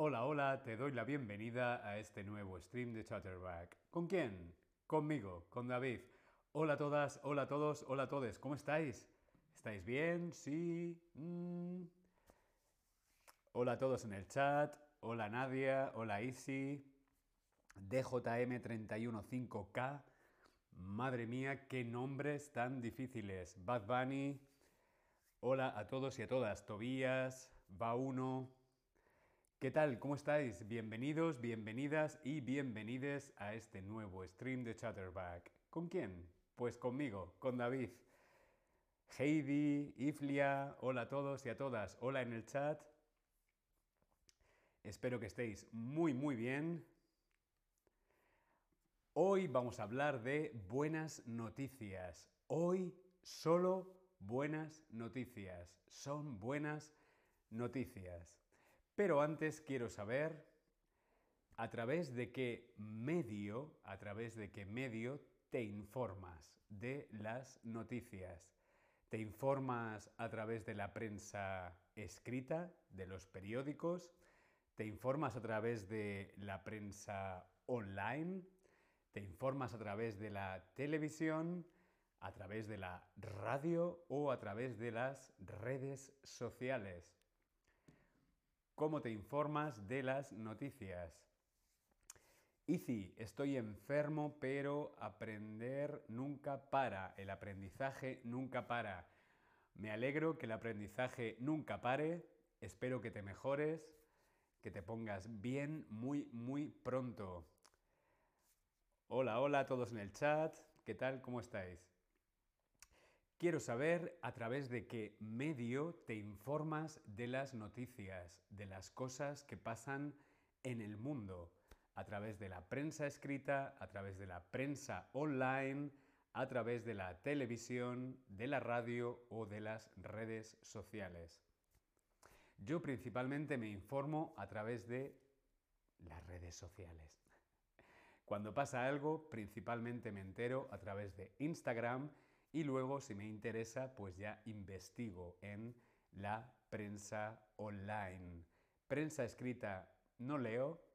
Hola, hola, te doy la bienvenida a este nuevo stream de Chatterback. ¿Con quién? Conmigo, con David. Hola a todas, hola a todos, hola a todos, ¿cómo estáis? ¿Estáis bien? ¿Sí? Mm. Hola a todos en el chat, hola Nadia, hola Isi, DJM315K, madre mía, qué nombres tan difíciles. Bad Bunny, hola a todos y a todas, Tobías, Va1, ¿Qué tal? ¿Cómo estáis? Bienvenidos, bienvenidas y bienvenides a este nuevo stream de Chatterback. ¿Con quién? Pues conmigo, con David. Heidi, Iflia, hola a todos y a todas, hola en el chat. Espero que estéis muy muy bien. Hoy vamos a hablar de buenas noticias. Hoy solo buenas noticias. Son buenas noticias. Pero antes quiero saber a través de qué medio, a través de qué medio te informas de las noticias. Te informas a través de la prensa escrita, de los periódicos, te informas a través de la prensa online, te informas a través de la televisión, a través de la radio o a través de las redes sociales. Cómo te informas de las noticias. Easy, estoy enfermo, pero aprender nunca para. El aprendizaje nunca para. Me alegro que el aprendizaje nunca pare. Espero que te mejores, que te pongas bien muy, muy pronto. Hola, hola a todos en el chat. ¿Qué tal? ¿Cómo estáis? Quiero saber a través de qué medio te informas de las noticias, de las cosas que pasan en el mundo, a través de la prensa escrita, a través de la prensa online, a través de la televisión, de la radio o de las redes sociales. Yo principalmente me informo a través de las redes sociales. Cuando pasa algo, principalmente me entero a través de Instagram, y luego, si me interesa, pues ya investigo en la prensa online. Prensa escrita no leo,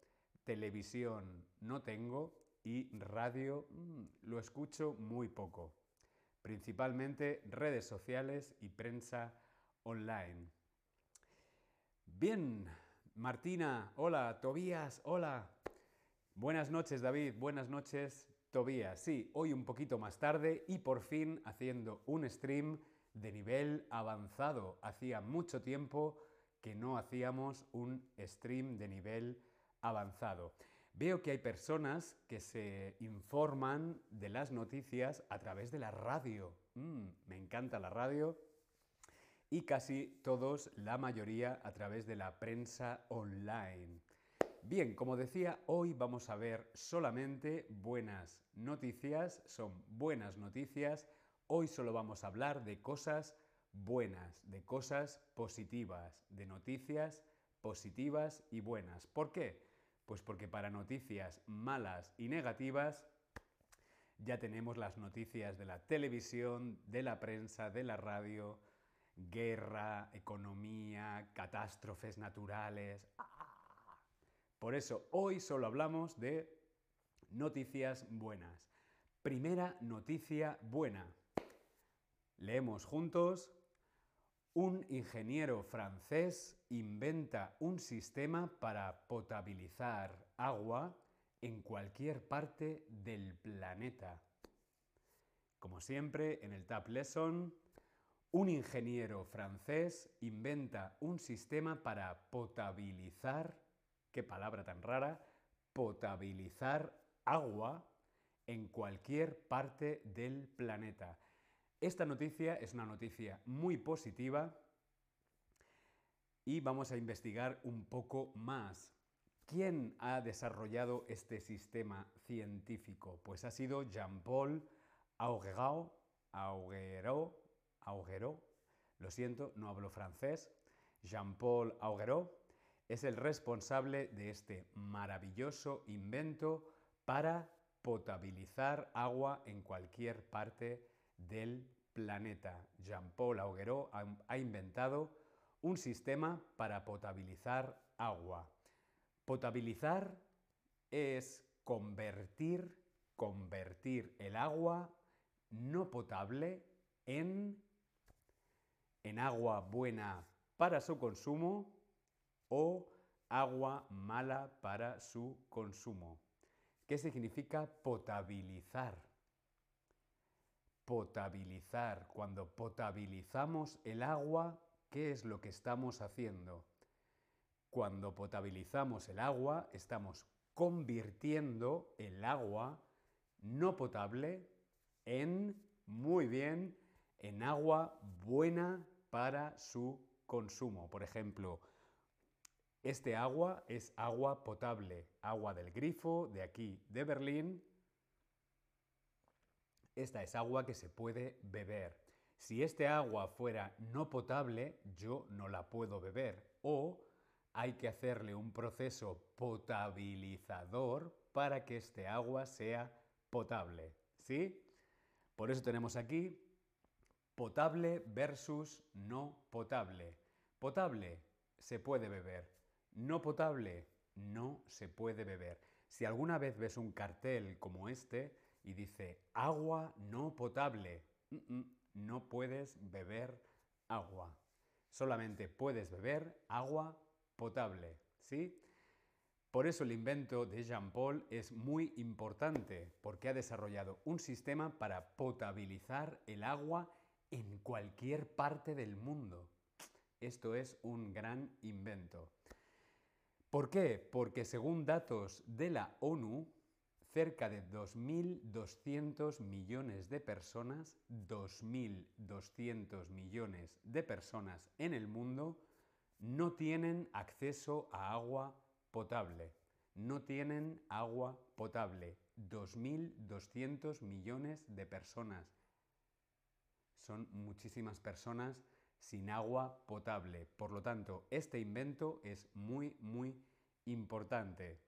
televisión no tengo y radio mm, lo escucho muy poco. Principalmente redes sociales y prensa online. Bien, Martina, hola, Tobías, hola. Buenas noches, David, buenas noches. Tobías, sí, hoy un poquito más tarde y por fin haciendo un stream de nivel avanzado. Hacía mucho tiempo que no hacíamos un stream de nivel avanzado. Veo que hay personas que se informan de las noticias a través de la radio. Mm, me encanta la radio. Y casi todos, la mayoría, a través de la prensa online. Bien, como decía, hoy vamos a ver solamente buenas noticias, son buenas noticias. Hoy solo vamos a hablar de cosas buenas, de cosas positivas, de noticias positivas y buenas. ¿Por qué? Pues porque para noticias malas y negativas ya tenemos las noticias de la televisión, de la prensa, de la radio, guerra, economía, catástrofes naturales. Por eso hoy solo hablamos de noticias buenas. Primera noticia buena. Leemos juntos. Un ingeniero francés inventa un sistema para potabilizar agua en cualquier parte del planeta. Como siempre, en el Tab Lesson, un ingeniero francés inventa un sistema para potabilizar qué palabra tan rara, potabilizar agua en cualquier parte del planeta. Esta noticia es una noticia muy positiva y vamos a investigar un poco más. ¿Quién ha desarrollado este sistema científico? Pues ha sido Jean-Paul Augerot, Augerot, Lo siento, no hablo francés. Jean-Paul Augereau es el responsable de este maravilloso invento para potabilizar agua en cualquier parte del planeta. Jean-Paul Augereau ha inventado un sistema para potabilizar agua. Potabilizar es convertir, convertir el agua no potable en, en agua buena para su consumo o agua mala para su consumo. ¿Qué significa potabilizar? Potabilizar. Cuando potabilizamos el agua, ¿qué es lo que estamos haciendo? Cuando potabilizamos el agua, estamos convirtiendo el agua no potable en, muy bien, en agua buena para su consumo. Por ejemplo, este agua es agua potable, agua del grifo de aquí, de Berlín. Esta es agua que se puede beber. Si este agua fuera no potable, yo no la puedo beber. O hay que hacerle un proceso potabilizador para que este agua sea potable. ¿Sí? Por eso tenemos aquí potable versus no potable. Potable se puede beber. No potable no se puede beber. Si alguna vez ves un cartel como este y dice agua no potable, no puedes beber agua. Solamente puedes beber agua potable, ¿sí? Por eso el invento de Jean Paul es muy importante, porque ha desarrollado un sistema para potabilizar el agua en cualquier parte del mundo. Esto es un gran invento. ¿Por qué? Porque según datos de la ONU, cerca de 2.200 millones de personas, 2.200 millones de personas en el mundo no tienen acceso a agua potable. No tienen agua potable. 2.200 millones de personas. Son muchísimas personas sin agua potable. Por lo tanto, este invento es muy, muy importante.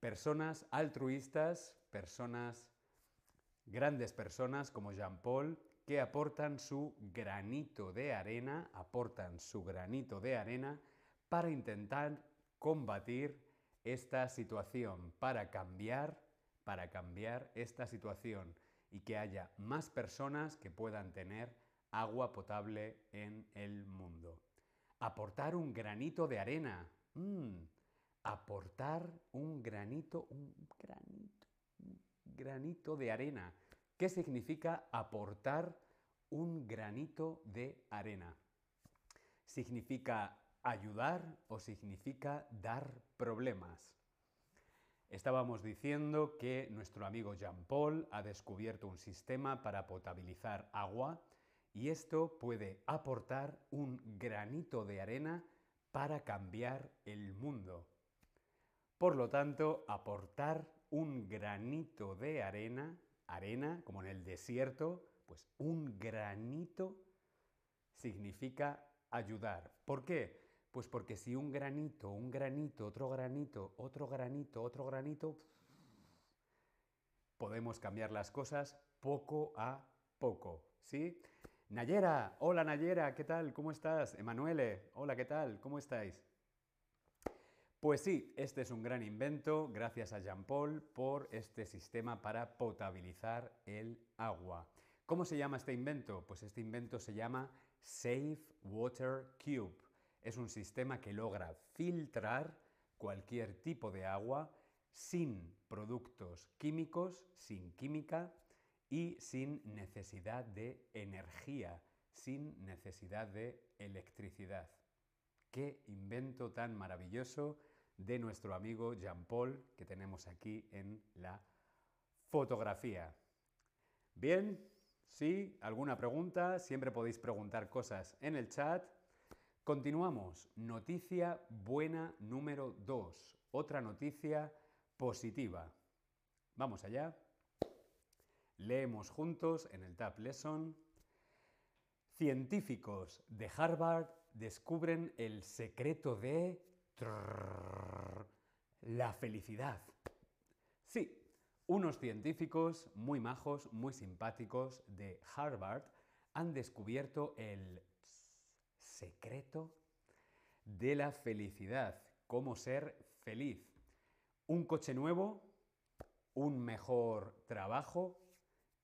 Personas altruistas, personas, grandes personas como Jean Paul, que aportan su granito de arena, aportan su granito de arena para intentar combatir esta situación, para cambiar, para cambiar esta situación y que haya más personas que puedan tener agua potable en el mundo. Aportar un granito de arena. Mm, aportar un granito, un granito, granito de arena. ¿Qué significa aportar un granito de arena? Significa ayudar o significa dar problemas. Estábamos diciendo que nuestro amigo Jean Paul ha descubierto un sistema para potabilizar agua y esto puede aportar un granito de arena para cambiar el mundo. Por lo tanto, aportar un granito de arena, arena como en el desierto, pues un granito significa ayudar. ¿Por qué? Pues porque si un granito, un granito, otro granito, otro granito, otro granito, podemos cambiar las cosas poco a poco, ¿sí? Nayera, hola Nayera, ¿qué tal? ¿Cómo estás? Emanuele, hola, ¿qué tal? ¿Cómo estáis? Pues sí, este es un gran invento, gracias a Jean Paul, por este sistema para potabilizar el agua. ¿Cómo se llama este invento? Pues este invento se llama Safe Water Cube. Es un sistema que logra filtrar cualquier tipo de agua sin productos químicos, sin química y sin necesidad de energía, sin necesidad de electricidad. Qué invento tan maravilloso de nuestro amigo Jean Paul que tenemos aquí en la fotografía. Bien, ¿sí? ¿Alguna pregunta? Siempre podéis preguntar cosas en el chat. Continuamos. Noticia buena número 2. Otra noticia positiva. Vamos allá. Leemos juntos en el Tab Lesson. Científicos de Harvard descubren el secreto de la felicidad. Sí, unos científicos muy majos, muy simpáticos de Harvard han descubierto el secreto de la felicidad, cómo ser feliz. Un coche nuevo, un mejor trabajo,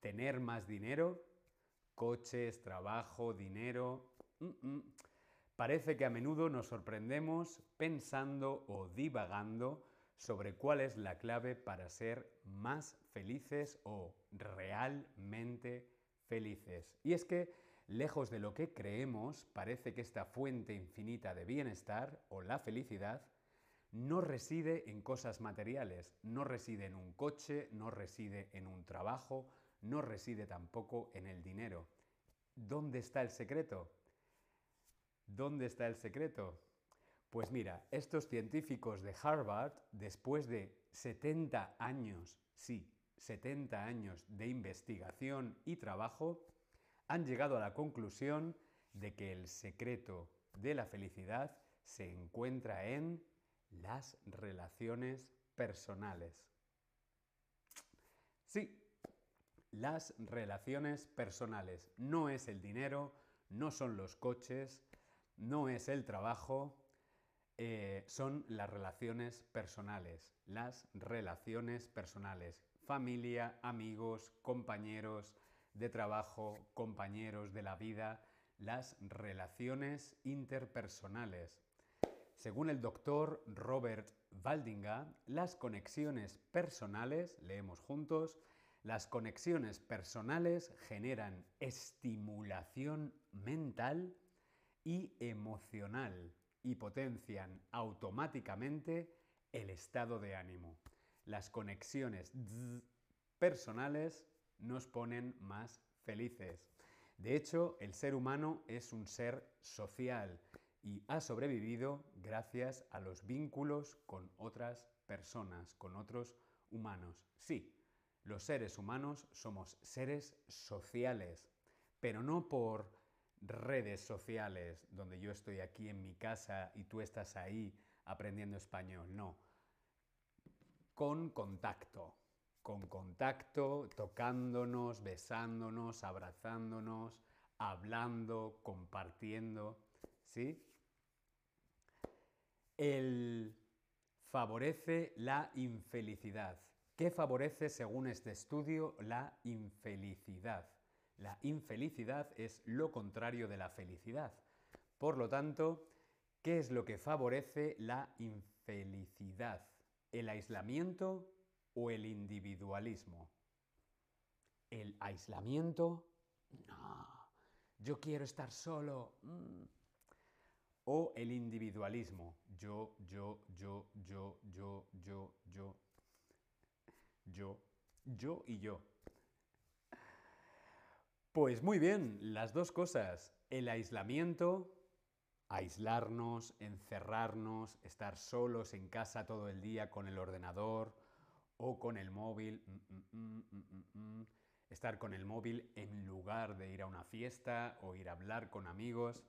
tener más dinero, coches, trabajo, dinero. Parece que a menudo nos sorprendemos pensando o divagando sobre cuál es la clave para ser más felices o realmente felices. Y es que, lejos de lo que creemos, parece que esta fuente infinita de bienestar o la felicidad no reside en cosas materiales, no reside en un coche, no reside en un trabajo, no reside tampoco en el dinero. ¿Dónde está el secreto? ¿Dónde está el secreto? Pues mira, estos científicos de Harvard, después de 70 años, sí, 70 años de investigación y trabajo, han llegado a la conclusión de que el secreto de la felicidad se encuentra en las relaciones personales. Sí, las relaciones personales. No es el dinero, no son los coches, no es el trabajo, eh, son las relaciones personales. Las relaciones personales. Familia, amigos, compañeros de trabajo, compañeros de la vida, las relaciones interpersonales. Según el doctor Robert Waldinga, las conexiones personales, leemos juntos, las conexiones personales generan estimulación mental y emocional y potencian automáticamente el estado de ánimo. Las conexiones personales nos ponen más felices. De hecho, el ser humano es un ser social y ha sobrevivido gracias a los vínculos con otras personas, con otros humanos. Sí, los seres humanos somos seres sociales, pero no por redes sociales, donde yo estoy aquí en mi casa y tú estás ahí aprendiendo español, no. Con contacto, con contacto, tocándonos, besándonos, abrazándonos, hablando, compartiendo, ¿sí? El favorece la infelicidad. ¿Qué favorece, según este estudio, la infelicidad? La infelicidad es lo contrario de la felicidad. Por lo tanto, ¿qué es lo que favorece la infelicidad? ¿El aislamiento o el individualismo? ¿El aislamiento? No, yo quiero estar solo. Mm. O el individualismo. Yo, yo, yo, yo, yo, yo, yo. Yo, yo y yo. Pues muy bien, las dos cosas. El aislamiento, aislarnos, encerrarnos, estar solos en casa todo el día con el ordenador o con el móvil. Mm, mm, mm, estar con el móvil en lugar de ir a una fiesta o ir a hablar con amigos.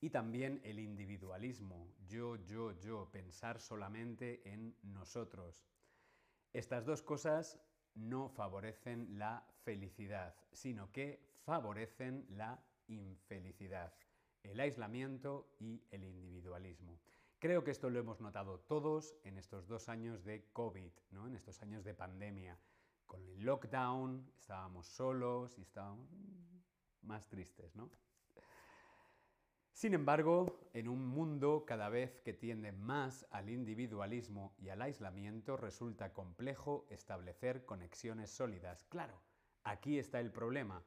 Y también el individualismo, yo, yo, yo, pensar solamente en nosotros. Estas dos cosas no favorecen la felicidad, sino que favorecen la infelicidad, el aislamiento y el individualismo. Creo que esto lo hemos notado todos en estos dos años de COVID, ¿no? en estos años de pandemia. Con el lockdown estábamos solos y estábamos más tristes, ¿no? Sin embargo, en un mundo cada vez que tiende más al individualismo y al aislamiento, resulta complejo establecer conexiones sólidas. Claro, aquí está el problema.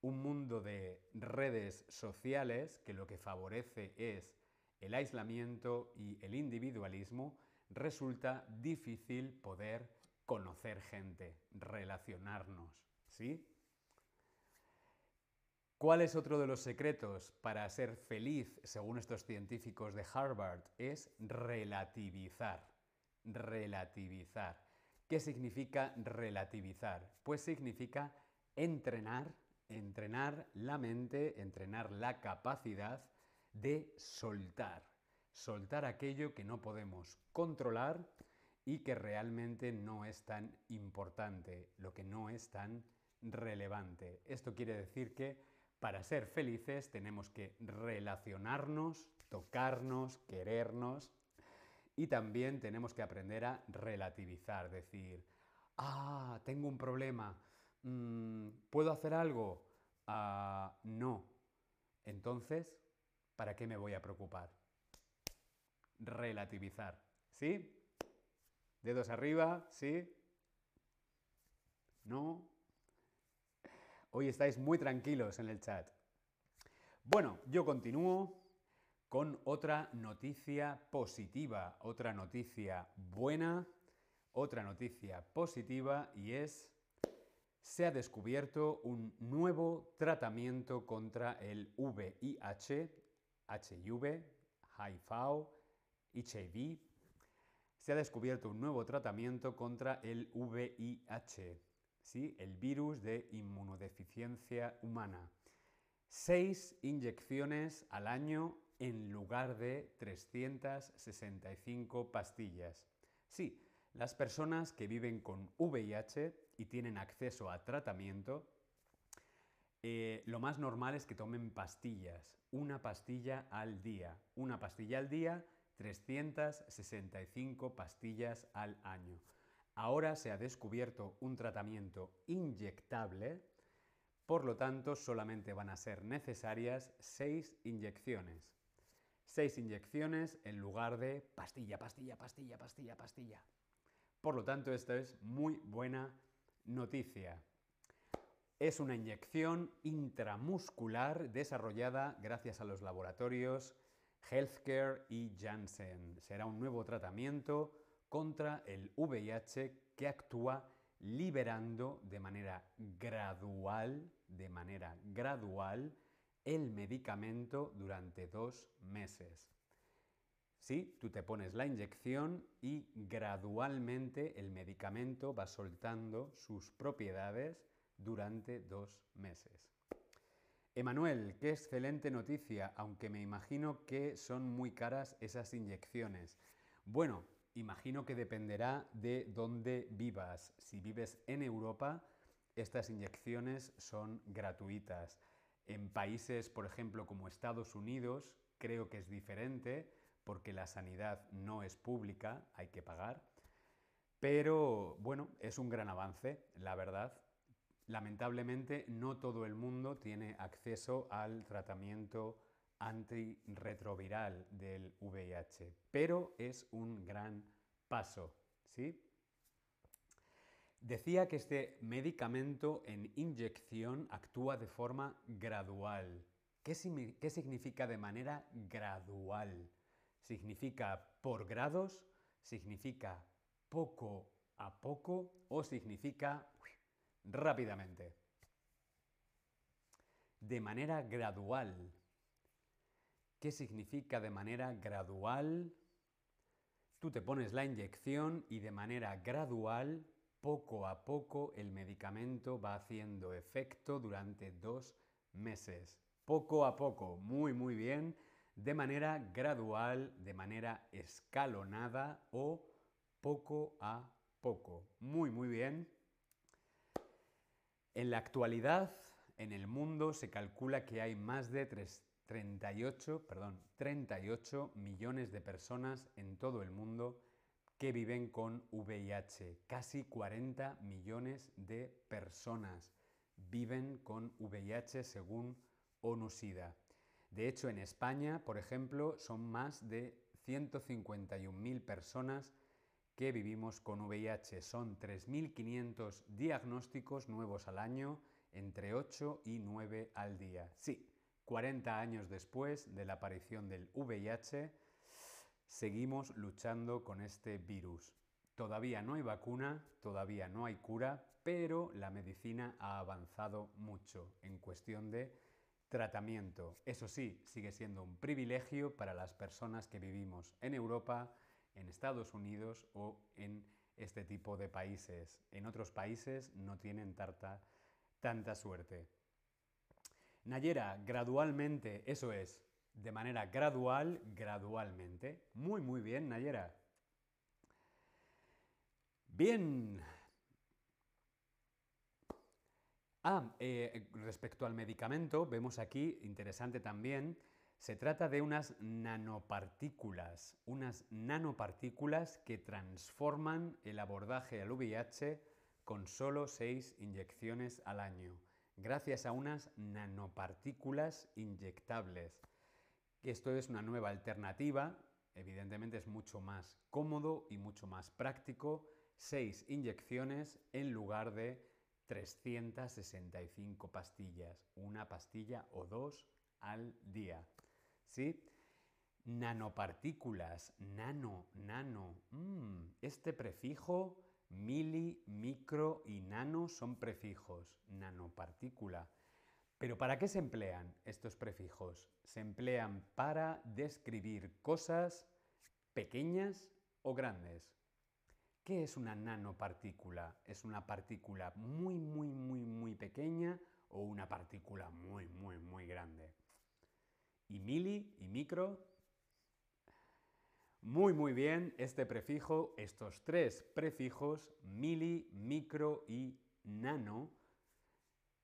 Un mundo de redes sociales que lo que favorece es el aislamiento y el individualismo, resulta difícil poder conocer gente, relacionarnos, ¿sí? ¿Cuál es otro de los secretos para ser feliz, según estos científicos de Harvard? Es relativizar. Relativizar. ¿Qué significa relativizar? Pues significa entrenar entrenar la mente, entrenar la capacidad de soltar. Soltar aquello que no podemos controlar y que realmente no es tan importante, lo que no es tan relevante. Esto quiere decir que para ser felices tenemos que relacionarnos, tocarnos, querernos y también tenemos que aprender a relativizar, decir, ah, tengo un problema, mm, ¿puedo hacer algo? Ah, no. Entonces, ¿para qué me voy a preocupar? Relativizar, ¿sí? Dedos arriba, ¿sí? ¿No? Hoy estáis muy tranquilos en el chat. Bueno, yo continúo con otra noticia positiva, otra noticia buena, otra noticia positiva y es se ha descubierto un nuevo tratamiento contra el VIH, HIV, HIV. Se ha descubierto un nuevo tratamiento contra el VIH, ¿sí? el virus de inmunodeficiencia humana. Seis inyecciones al año en lugar de 365 pastillas. Sí, las personas que viven con VIH y tienen acceso a tratamiento, eh, lo más normal es que tomen pastillas, una pastilla al día. Una pastilla al día, 365 pastillas al año. Ahora se ha descubierto un tratamiento inyectable, por lo tanto solamente van a ser necesarias 6 inyecciones. 6 inyecciones en lugar de pastilla, pastilla, pastilla, pastilla, pastilla. Por lo tanto, esto es muy buena noticia. Es una inyección intramuscular desarrollada gracias a los laboratorios Healthcare y Janssen. Será un nuevo tratamiento contra el VIH que actúa liberando de manera gradual, de manera gradual, el medicamento durante dos meses. Sí, tú te pones la inyección y gradualmente el medicamento va soltando sus propiedades durante dos meses. Emanuel, qué excelente noticia, aunque me imagino que son muy caras esas inyecciones. Bueno, imagino que dependerá de dónde vivas. Si vives en Europa, estas inyecciones son gratuitas. En países, por ejemplo, como Estados Unidos, creo que es diferente porque la sanidad no es pública, hay que pagar. Pero bueno, es un gran avance, la verdad. Lamentablemente no todo el mundo tiene acceso al tratamiento antirretroviral del VIH, pero es un gran paso, ¿sí? Decía que este medicamento en inyección actúa de forma gradual. ¿Qué, ¿Qué, significa de manera gradual? ¿Significa por grados? ¿Significa poco a poco? ¿O significa rápidamente? De manera gradual. ¿Qué significa de manera gradual? Tú te pones la inyección y de manera gradual, poco a poco, el medicamento va haciendo efecto durante dos meses. Poco a poco, muy muy bien de manera gradual, de manera escalonada o poco a poco. Muy, muy bien. En la actualidad, en el mundo se calcula que hay más de 38, perdón, 38 millones de personas en todo el mundo que viven con VIH. Casi 40 millones de personas viven con VIH según ONU-SIDA. De hecho, en España, por ejemplo, son más de 151.000 personas que vivimos con VIH. Son 3.500 diagnósticos nuevos al año, entre 8 y 9 al día. Sí, 40 años después de la aparición del VIH, seguimos luchando con este virus. Todavía no hay vacuna, todavía no hay cura, pero la medicina ha avanzado mucho en cuestión de tratamiento. Eso sí, sigue siendo un privilegio para las personas que vivimos en Europa, en Estados Unidos o en este tipo de países. En otros países no tienen tanta suerte. Nayera, gradualmente, eso es, de manera gradual, gradualmente. Muy, muy bien, Nayera. Bien. Ah, eh, respecto al medicamento, vemos aquí, interesante también, se trata de unas nanopartículas, unas nanopartículas que transforman el abordaje al VIH con solo seis inyecciones al año, gracias a unas nanopartículas inyectables. Esto es una nueva alternativa, evidentemente es mucho más cómodo y mucho más práctico, seis inyecciones en lugar de 365 pastillas, una pastilla o dos al día. ¿Sí? Nanopartículas, nano, nano. Mm, este prefijo, mili, micro y nano son prefijos, nanopartícula. Pero ¿para qué se emplean estos prefijos? Se emplean para describir cosas pequeñas o grandes. ¿Qué es una nanopartícula? ¿Es una partícula muy, muy, muy, muy pequeña o una partícula muy, muy, muy grande? Y mili y micro. Muy, muy bien, este prefijo, estos tres prefijos, mili, micro y nano,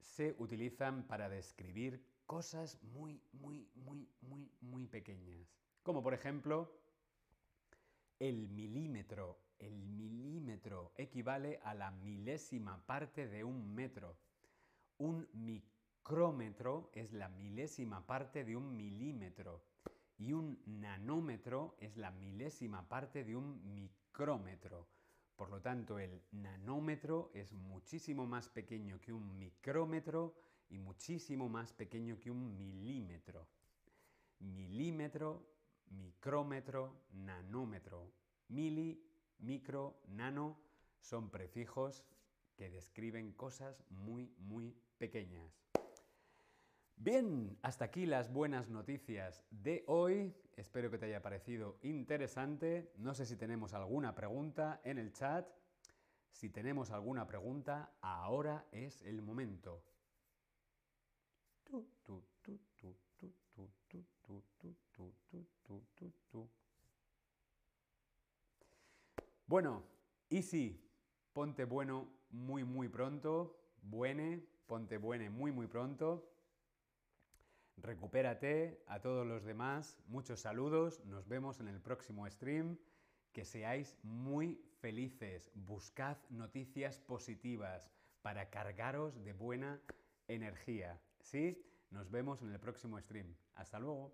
se utilizan para describir cosas muy, muy, muy, muy, muy pequeñas. Como por ejemplo, el milímetro el milímetro equivale a la milésima parte de un metro. Un micrómetro es la milésima parte de un milímetro. Y un nanómetro es la milésima parte de un micrómetro. Por lo tanto, el nanómetro es muchísimo más pequeño que un micrómetro y muchísimo más pequeño que un milímetro. Milímetro, micrómetro, nanómetro. Mili, micro, nano, son prefijos que describen cosas muy, muy pequeñas. Bien, hasta aquí las buenas noticias de hoy. Espero que te haya parecido interesante. No sé si tenemos alguna pregunta en el chat. Si tenemos alguna pregunta, ahora es el momento. Bueno, y sí, ponte bueno muy muy pronto, buene, ponte buene muy muy pronto. Recupérate a todos los demás, muchos saludos, nos vemos en el próximo stream. Que seáis muy felices, buscad noticias positivas para cargaros de buena energía. ¿Sí? Nos vemos en el próximo stream. Hasta luego.